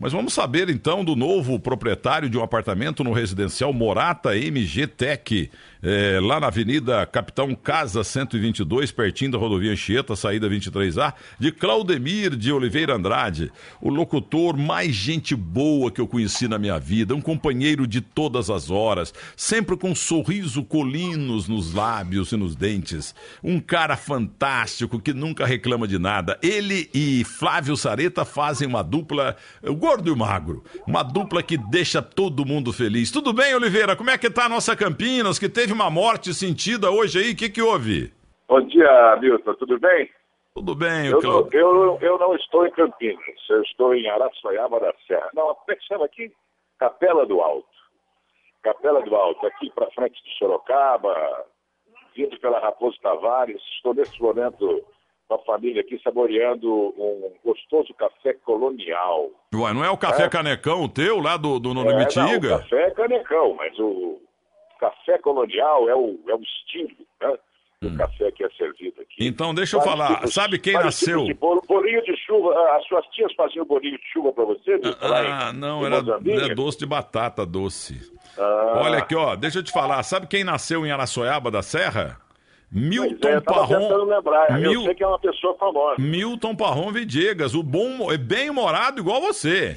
Mas vamos saber então do novo proprietário de um apartamento no residencial Morata MG Tech, é, lá na Avenida Capitão Casa 122, pertinho da rodovia Anchieta, saída 23A, de Claudemir de Oliveira Andrade, o locutor mais gente boa que eu conheci na minha vida, um companheiro de todas as horas, sempre com um sorriso colinos nos lábios e nos dentes, um cara fantástico que nunca reclama de nada. Ele e Flávio Sareta fazem uma dupla gordo e magro. Uma dupla que deixa todo mundo feliz. Tudo bem, Oliveira? Como é que tá a nossa Campinas, que teve uma morte sentida hoje aí? O que, que houve? Bom dia, Milton. Tudo bem? Tudo bem, eu, não, eu, eu não estou em Campinas, eu estou em Araçoiaba da Serra. Não, como é que chama aqui? Capela do Alto. Capela do Alto, aqui para frente de Sorocaba, vindo pela Raposo Tavares. Estou nesse momento com a família aqui saboreando um gostoso café colonial. Ué, não é o café é? canecão teu lá do, do Nome é, Mitiga? Não, o café é canecão, mas o café colonial é o, é o estilo, né? O hum. café que é servido aqui. Então, deixa eu falar. Tipos, Sabe quem nasceu? De bolo, bolinho de chuva. As suas tias faziam bolinho de chuva para você? Ah, ah não, era, era, doce de batata doce. Ah. Olha aqui, ó. Deixa eu te falar. Sabe quem nasceu em Araçoiaba da Serra? Milton é, Parron. Lembrar. Mil... Eu sei que é uma pessoa famosa. Milton Parron Vidiegas, o bom, é bem-humorado igual você.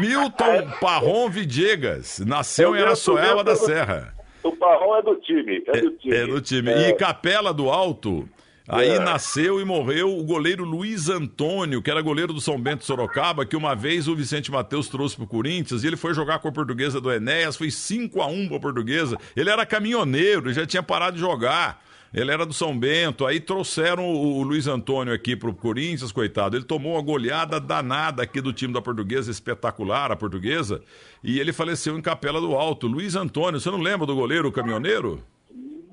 Milton Parron Vidiegas, nasceu em Araçoela da Serra. O Parron é do time. É do time. É, é do time. É. E Capela do Alto Aí é. nasceu e morreu o goleiro Luiz Antônio, que era goleiro do São Bento Sorocaba, que uma vez o Vicente Matheus trouxe pro Corinthians e ele foi jogar com a portuguesa do Enéas, foi 5 a 1 pra portuguesa. Ele era caminhoneiro, já tinha parado de jogar. Ele era do São Bento, aí trouxeram o, Luiz Antônio aqui pro Corinthians, coitado. Ele tomou uma goleada danada aqui do time da portuguesa, espetacular a portuguesa, e ele faleceu em Capela do Alto. Luiz Antônio, você não lembra do goleiro caminhoneiro?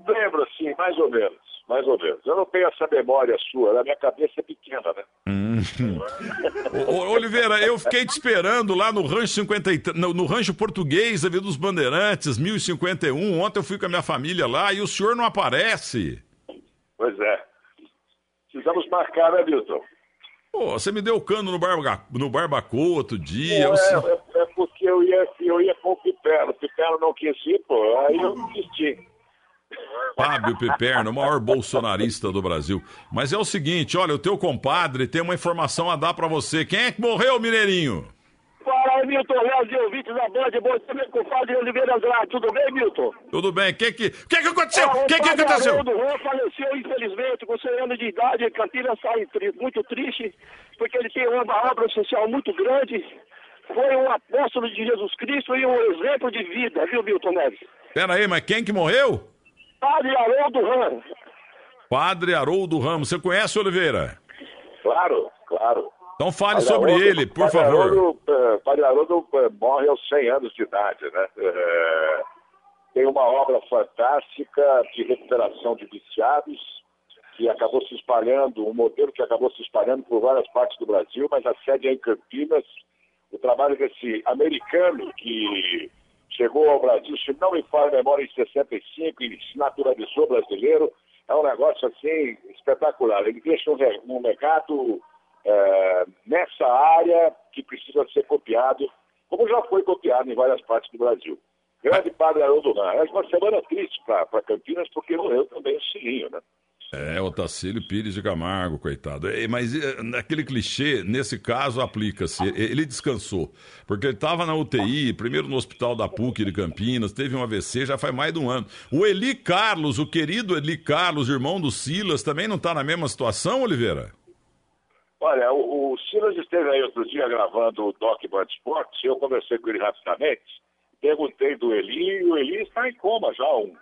Lembro, sim, mais ou menos mais ou menos. Eu não tenho essa memória sua, a minha cabeça é pequena, né? Hum. Ô, Oliveira, eu fiquei te esperando lá no rancho 53, no, no rancho português, ali dos Bandeirantes, 1051. Ontem eu fui com a minha família lá e o senhor não aparece. Pois é. Precisamos marcar, né, Milton? Pô, você me deu cano no, barba, no Barbacoa outro dia. É, é, é, porque eu ia, eu ia com o Pipelo. O Pipelo não quis ir, pô, aí eu desisti. Fábio Piperno, o maior bolsonarista do Brasil. Mas é o seguinte, olha, o teu compadre tem uma informação a dar para você. Quem é que morreu, Mineirinho? Fala aí, Milton Léo, de ouvintes da Band, bom dia, compadre Oliveira Andrade. Tudo bem, Milton? Tudo bem. O que que, que que aconteceu? O que que aconteceu? O Juan faleceu, infelizmente, com 100 anos de idade. Campinas sai muito triste, porque ele tem uma obra social muito grande. Foi um apóstolo de Jesus Cristo e um exemplo de vida, viu, Milton Neves? Pera aí, mas quem que morreu? Padre Haroldo Ramos. Padre Haroldo Ramos. Você conhece, Oliveira? Claro, claro. Então fale padre sobre Haroldo, ele, por padre favor. Haroldo, uh, padre Haroldo uh, morre aos 100 anos de idade, né? Uh, tem uma obra fantástica de recuperação de viciados, que acabou se espalhando, um modelo que acabou se espalhando por várias partes do Brasil, mas a sede é em Campinas. O trabalho desse americano que chegou ao Brasil, se não me falha a memória, em 65 e se naturalizou brasileiro. É um negócio assim espetacular. Ele deixa um, um legado é, nessa área que precisa ser copiado, como já foi copiado em várias partes do Brasil. Grande Padre Haroldo Rã. É uma semana triste para Campinas, porque morreu também o Silinho, né? É, o Tacílio Pires de Camargo, coitado. É, mas é, naquele clichê, nesse caso, aplica-se. Ele descansou. Porque ele estava na UTI, primeiro no hospital da PUC de Campinas, teve um AVC já faz mais de um ano. O Eli Carlos, o querido Eli Carlos, irmão do Silas, também não está na mesma situação, Oliveira? Olha, o, o, Silas esteve aí outro dia gravando o Doc Band Sports, eu conversei com ele rapidamente, perguntei do Eli, e o Eli está em coma já há um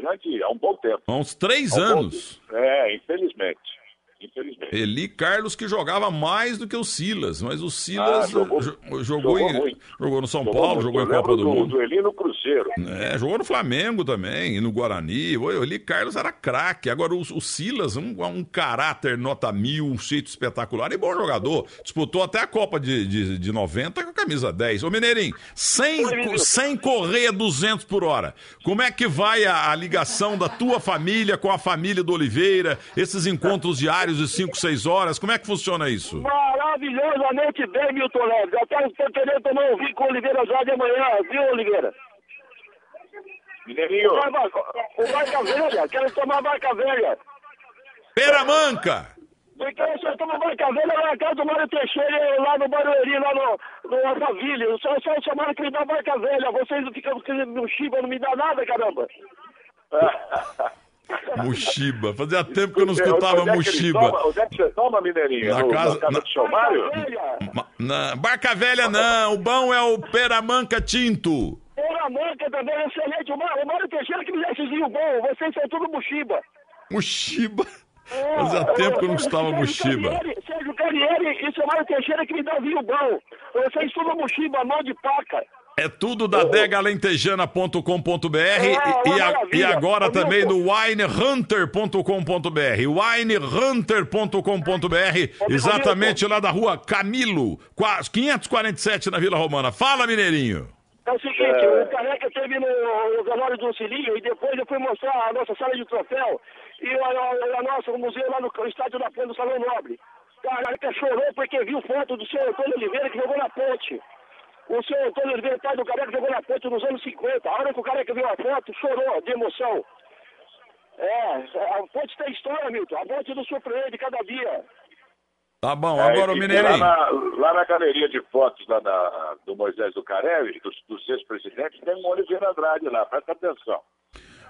grande, há um bom tempo. Há uns três há um anos. É, infelizmente. Infelizmente. Eli Carlos que jogava mais do que o Silas, mas o Silas ah, jogou, jogou, jogou, em, jogou, no São jogou Paulo, muito. jogou em Copa do, do Mundo. Do Eli no Cruzeiro. É, jogou no Flamengo também, e no Guarani. O Eli Carlos era craque. Agora o, o Silas, um, um, caráter nota mil, um jeito espetacular e bom jogador. Disputou até a Copa de, de, de 90 com a camisa 10. Ô, Mineirinho, sem, sem correr 200 por hora, como é que vai a, a, ligação da tua família com a família do Oliveira, esses encontros diários de 5, 6 horas, como é que funciona isso? Maravilhosamente bem, Milton Neves. Eu estou querendo tomar um vinho com o Oliveira já de manhã, viu, Oliveira? Mineirinho. O Barca Velha, quero tomar Barca Velha. Peramanca! Porque você toma Barca Velha lá na casa do Mário Teixeira, lá no Barueri, lá no, no Alphaville. Só, só chamaram que me dá Barca Velha. Vocês ficam no Chiba, não me dá nada, caramba. Mushiba. Fazia tempo que eu não escutava onde é Mushiba. onde é que você toma, Mineirinho? Na No- casa- casa na- do seu Mário? Na- Barca Velha não, o bom é o Peramanca Tinto. Peramanca também é excelente. O Mário, o Mário Teixeira que me vinhos bons. Vocês são tudo Mushiba. Mushiba. Fazia tempo que eu não escutava Mushiba. Sérgio Carriere e seu Mário Teixeira que me dá vinho bom. Vocês tudo Mushiba, mão de paca. É tudo da degalentejana.com.br e, e, a- e agora também no winehunter.com.br. winehunter.com.br, exatamente lá da rua Camilo, qua- 547 na Vila Romana. Fala, Mineirinho. É o seguinte, É. o Careca teve no, no velório do Cilinho e depois eu fui mostrar a nossa sala de troféu e a, a, a nossa o museu lá no estádio da ponte do Salão Nobre. O Careca chorou porque viu foto do senhor Antônio Oliveira que jogou na ponte. O senhor Antônio Oliveira, pai do Careca, jogou na ponte nos anos 50. A hora que o Careca viu a foto, chorou de emoção. É, a ponte tem história, Milton. A ponte nos surpreende cada dia. Tá bom, É, agora o e Mineirinho. Lá na, lá na galeria de fotos lá da- do Moisés do Carelli, dos, dos ex-presidentes, tem um Oliveira Andrade lá, presta atenção.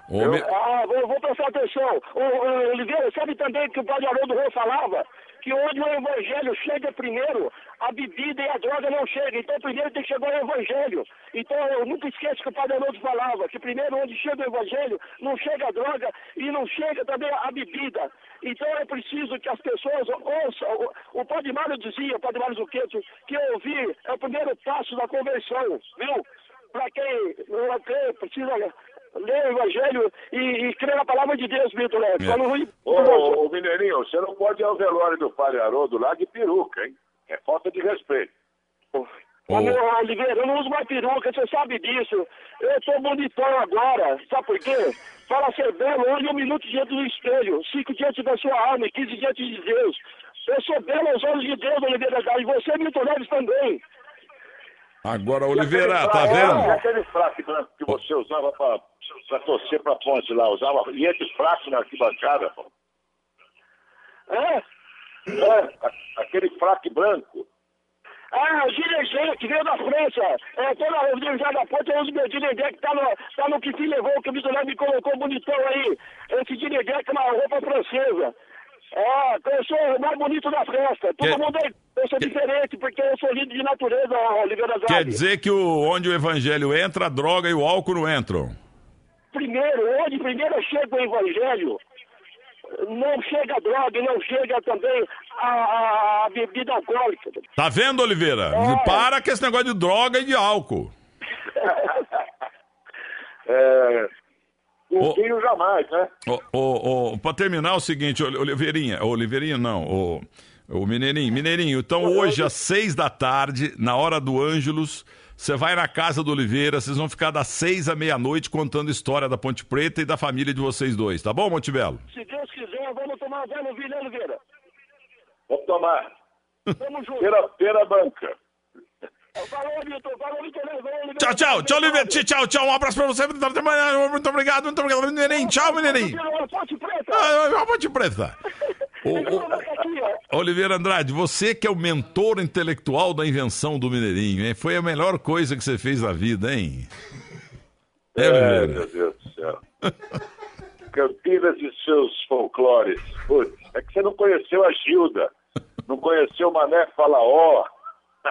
Mi- Ah, vou, vou prestar atenção. O, o Oliveira, sabe também que o padre Haroldo Rô falava que onde o evangelho chega primeiro, a bebida e a droga não chegam. Então primeiro tem que chegar o evangelho. Então eu nunca esqueço que o padre Haroldo falava, que primeiro onde chega o evangelho, não chega a droga e não chega também a bebida. Então é preciso que as pessoas ouçam. O, o padre Mário dizia, o padre Mário Zucchetto, que ouvir é o primeiro passo da conversão, viu? Para quem não crê, precisa ler o evangelho e, e crer na palavra de Deus, Milton Neves. É. Não Ô, ô, ô, Mineirinho, você não pode ir ao velório do Padre Haroldo lá de peruca, hein? É falta de respeito. Ô, meu Oliveira, eu não uso mais peruca, você sabe disso. Eu tô bonitão agora, sabe por quê? Para ser belo, hoje um minuto diante do espelho, cinco diante da sua alma e quinze diante de Deus. Eu sou belo aos olhos de Deus, Oliveira, e você, Milton Neves, também. Agora, Oliveira, tá fraco- E vendo? aquele fraco branco que você usava pra, pra torcer pra ponte lá, usava e esse fraco na arquibancada, pô. É? É, aquele fraco branco. Ah, o Ginegé, que veio da França. É, toda a Ginegé da Ponte, eu uso meu Ginegé, que tá no, tá no que se levou, que o Neves me colocou bonitão aí. Esse que é uma roupa francesa. É, eu sou o mais bonito da festa. Todo Quer- mundo é, eu sou diferente, porque eu sou lindo de natureza, Oliveira Zague. Quer dizer que o, onde o evangelho entra, a droga e o álcool não entram. Primeiro, onde primeiro chega o evangelho, não chega a droga e não chega também a, a- bebida alcoólica. Tá vendo, Oliveira? É. Para com esse negócio de droga e de álcool. É, um vinho jamais, né? Ô, ô, pra terminar, o seguinte, Oli- Oliveirinha, Oliveirinha não, o, o Mineirinho, Mineirinho, então hoje às seis da tarde, na hora do Ângelos, você vai na casa do Oliveira, vocês vão ficar das seis à meia-noite contando a história da Ponte Preta e da família de vocês dois, tá bom, Montebello? Se Deus quiser, vamos tomar velho vinho, né, Oliveira? Vamos tomar. Tamo junto. Pera, pera banca. Tchau, tchau, tchau, Oliveira, tchau, tchau, um abraço pra você, muito obrigado, muito obrigado, muito obrigado, Mineirinho, tchau, Mineirinho. Ponte Preta. Ah, Ponte Preta. Ó. Oliveira Andrade, você que é o mentor intelectual da invenção do Mineirinho, hein? Foi a melhor coisa que você fez na vida, hein? É, É, meu Deus do céu. Campinas e seus folclores. Putz, é que você não conheceu a Gilda. Não conheceu o Mané Falaó.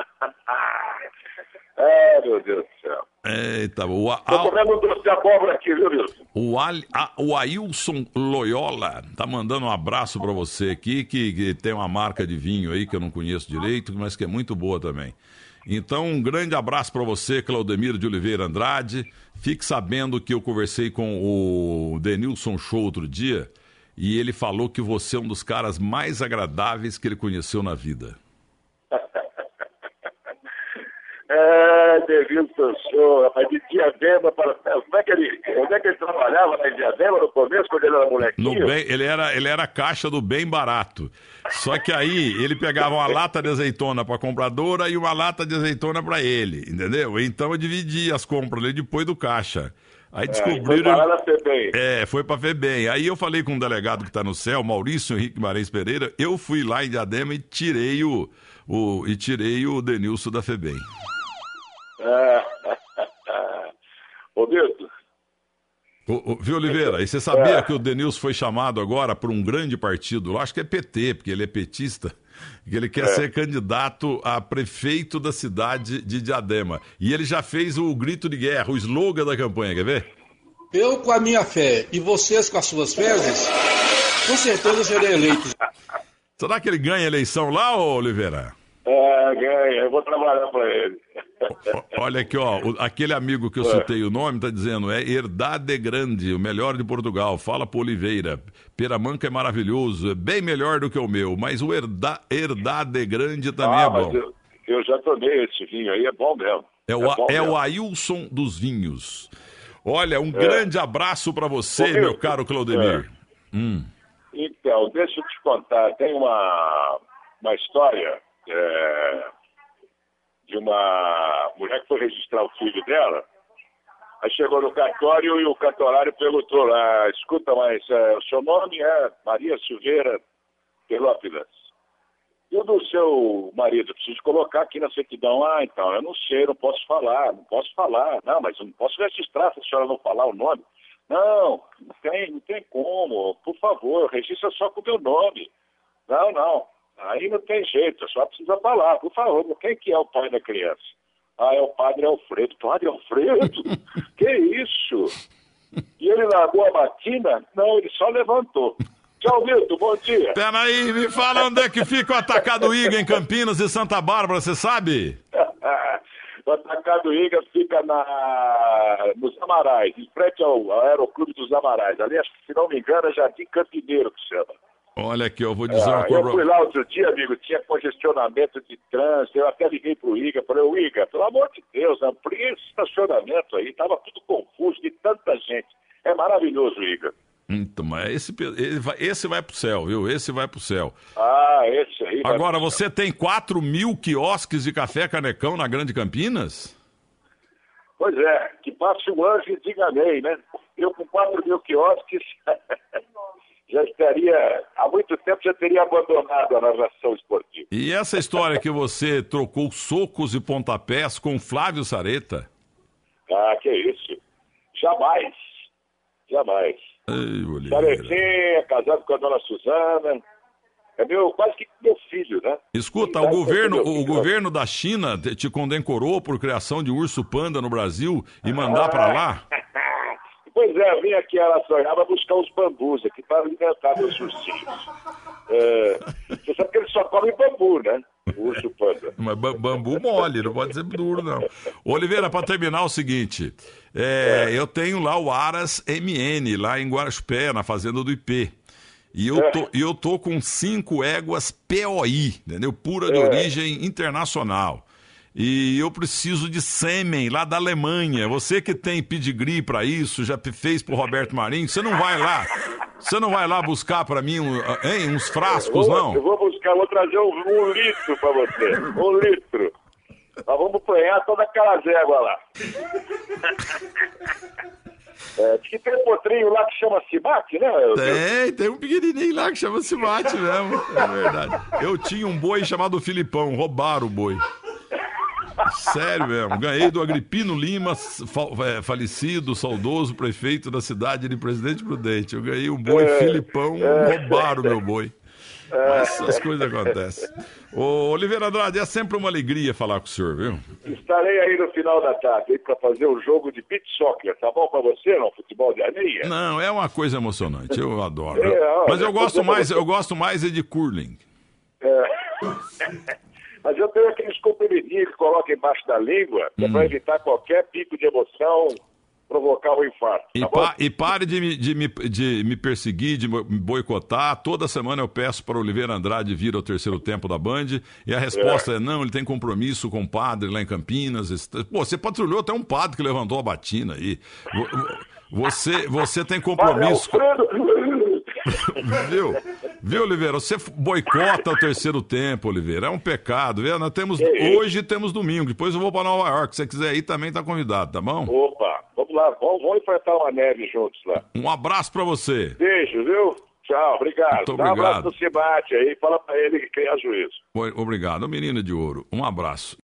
é, meu Deus do céu. Eita, o, a, Tô comendo um doce de abóbora aqui, viu, Wilson? o, Al- a- o Ailson Loyola tá mandando um abraço pra você aqui, que, que tem uma marca de vinho aí que eu não conheço direito, mas que é muito boa também. Então, um grande abraço pra você, Claudemiro de Oliveira Andrade. Fique sabendo que eu conversei com o Denilson Show outro dia e ele falou que você é um dos caras mais agradáveis que ele conheceu na vida. É, Devilson Show, rapaz, de Diadema para. Como é que ele, onde é que ele trabalhava lá em Diadema no começo, quando ele era molequinho? Bem, ele, era, ele era caixa do bem barato. Só que aí ele pegava uma lata de azeitona para a compradora e uma lata de azeitona para ele, entendeu? Então eu dividia as compras ali depois do caixa. Aí descobriram. É, foi. É, foi para FEBEM. Aí eu falei com um delegado que está no céu, Maurício Henrique Marins Pereira, eu fui lá em Diadema e tirei o, o, e tirei o Denilson da FEBEM. É. Ô, Milton. O, o, viu, Oliveira? E você sabia é. que o Denilson foi chamado agora por um grande partido lá? Acho que é PT, porque ele é petista. Que ele quer é. ser candidato a prefeito da cidade de Diadema. E ele já fez o grito de guerra, o slogan da campanha, quer ver? Eu com a minha fé e vocês com as suas fezes, com certeza serei eleito. Será que ele ganha a eleição lá, Oliveira? É, ganha. Eu vou trabalhar para ele. Olha aqui, ó, aquele amigo que eu é. citei o nome está dizendo, é Herdade Grande, o melhor de Portugal. Fala pro Oliveira. Peramanca é maravilhoso, é bem melhor do que o meu, mas o Herda, Herdade Grande também ah, é bom. Eu, eu, já tomei esse vinho aí, é bom mesmo. É, o, é, é mesmo. o Ailson dos Vinhos. Olha, um é. grande abraço para você, meu caro Claudemir. É. Hum. Então, deixa eu te contar, tem uma, uma história é, de uma mulher que foi registrar o filho dela. Aí chegou no cartório e o cartorário perguntou lá, escuta, mas é, o seu nome é Maria Silveira Pelópidas. E o do seu marido, preciso colocar aqui na certidão. Ah, então, eu não sei, não posso falar, não posso falar. Não, mas eu não posso registrar se a senhora não falar o nome. Não, não tem, não tem como. Por favor, registra só com o meu nome. Não, não. Aí não tem jeito, só precisa falar. Por favor, quem que é o pai da criança? Ah, é o padre Alfredo. Padre Alfredo? que isso? E ele largou a batina? Não, ele só levantou. Tchau, Milton, bom dia. Peraí, me fala onde é que fica o Atacado Iga em Campinas e Santa Bárbara, você sabe? o Atacado Iga fica na, nos Amarais, em frente ao, Aeroclube dos Amarais. Ali, se não me engano, é Jardim Campineiro que chama. Olha aqui, eu vou dizer uma coisa. Eu fui lá outro dia, amigo, tinha congestionamento de trânsito, eu até liguei pro Iga, falei, o Iga, pelo amor de Deus, amplie esse estacionamento aí, tava tudo confuso de tanta gente. É maravilhoso, Iga. Então, mas esse, esse vai pro céu, viu? Esse vai pro céu. Ah, esse aí. Agora, você tem 4 mil quiosques de café canecão na Grande Campinas? Pois é, que passe o anjo e diga amém, né? Eu com 4 mil quiosques. já estaria, há muito tempo já teria abandonado a narração esportiva. E essa história que você trocou socos e pontapés com Flávio Sareta? Ah, que isso. Jamais. Jamais. Saretinha, casado com a dona Suzana. É meu, quase que meu filho, né? Escuta, o governo, o governo da China te condecorou por criação de urso panda no Brasil e mandar ah. para lá? Pois é, eu vim aqui a Araçanhaba buscar os bambus aqui para alimentar meus ursinhos. É, você sabe que eles só comem bambu, né? O urso panda. Mas bambu mole, não pode ser duro, não. Oliveira, para terminar o seguinte, é, é. eu tenho lá o Aras MN, lá em Guarapé, na fazenda do IP. E eu, é. tô, eu tô com cinco éguas POI, entendeu? Pura de é. origem internacional. E eu preciso de sêmen lá da Alemanha. Você que tem pedigree para isso, já fez pro Roberto Marinho, você não vai lá? Você não vai lá buscar para mim hein, uns frascos, eu vou, não? Eu vou buscar, vou trazer um, um litro para você. Um litro. Nós vamos apanhar toda aquela éguas lá. É, diz que tem um potrinho lá que chama Cibate, né? Tem, tem um pequenininho lá que chama Cibate mesmo. É verdade. Eu tinha um boi chamado Filipão, roubaram o boi. Sério mesmo. Ganhei do Agripino Lima, é, falecido, saudoso prefeito da cidade de Presidente Prudente. Eu ganhei um boi é, Filipão, é, roubaram o meu boi. Mas essas coisas acontecem. Ô, Oliveira Andrade, é sempre uma alegria falar com o senhor, viu? Estarei aí no final da tarde para fazer o um jogo de beat soccer. Tá bom para você, não? Futebol de areia? Não, é uma coisa emocionante. Eu adoro. É, Mas eu gosto mais, eu gosto mais é de curling. É. Mas eu tenho aqueles comprimidinhos que coloca embaixo da língua, que é para hum. evitar qualquer pico de emoção provocar o infarto. E, tá pa, e pare de me, de, me, de me perseguir, de me boicotar. Toda semana eu peço para Oliveira Andrade vir ao terceiro tempo da Band e a resposta é. é não, ele tem compromisso com o padre lá em Campinas. Pô, você patrulhou até um padre que levantou a batina aí. Você, você tem compromisso. Viu? Viu, Oliveira? Você boicota o terceiro tempo, Oliveira. É um pecado, viu? Nós temos, hoje temos domingo, depois eu vou para Nova York. Se você quiser ir, também tá convidado, tá bom? Opa, vamos lá, vamos, vamos enfrentar uma neve juntos lá. Um abraço para você. Beijo, viu? Tchau, obrigado. Muito obrigado. Dá um abraço no Cibate aí, fala para ele que tem juízo. Obrigado, menina de ouro. Um abraço.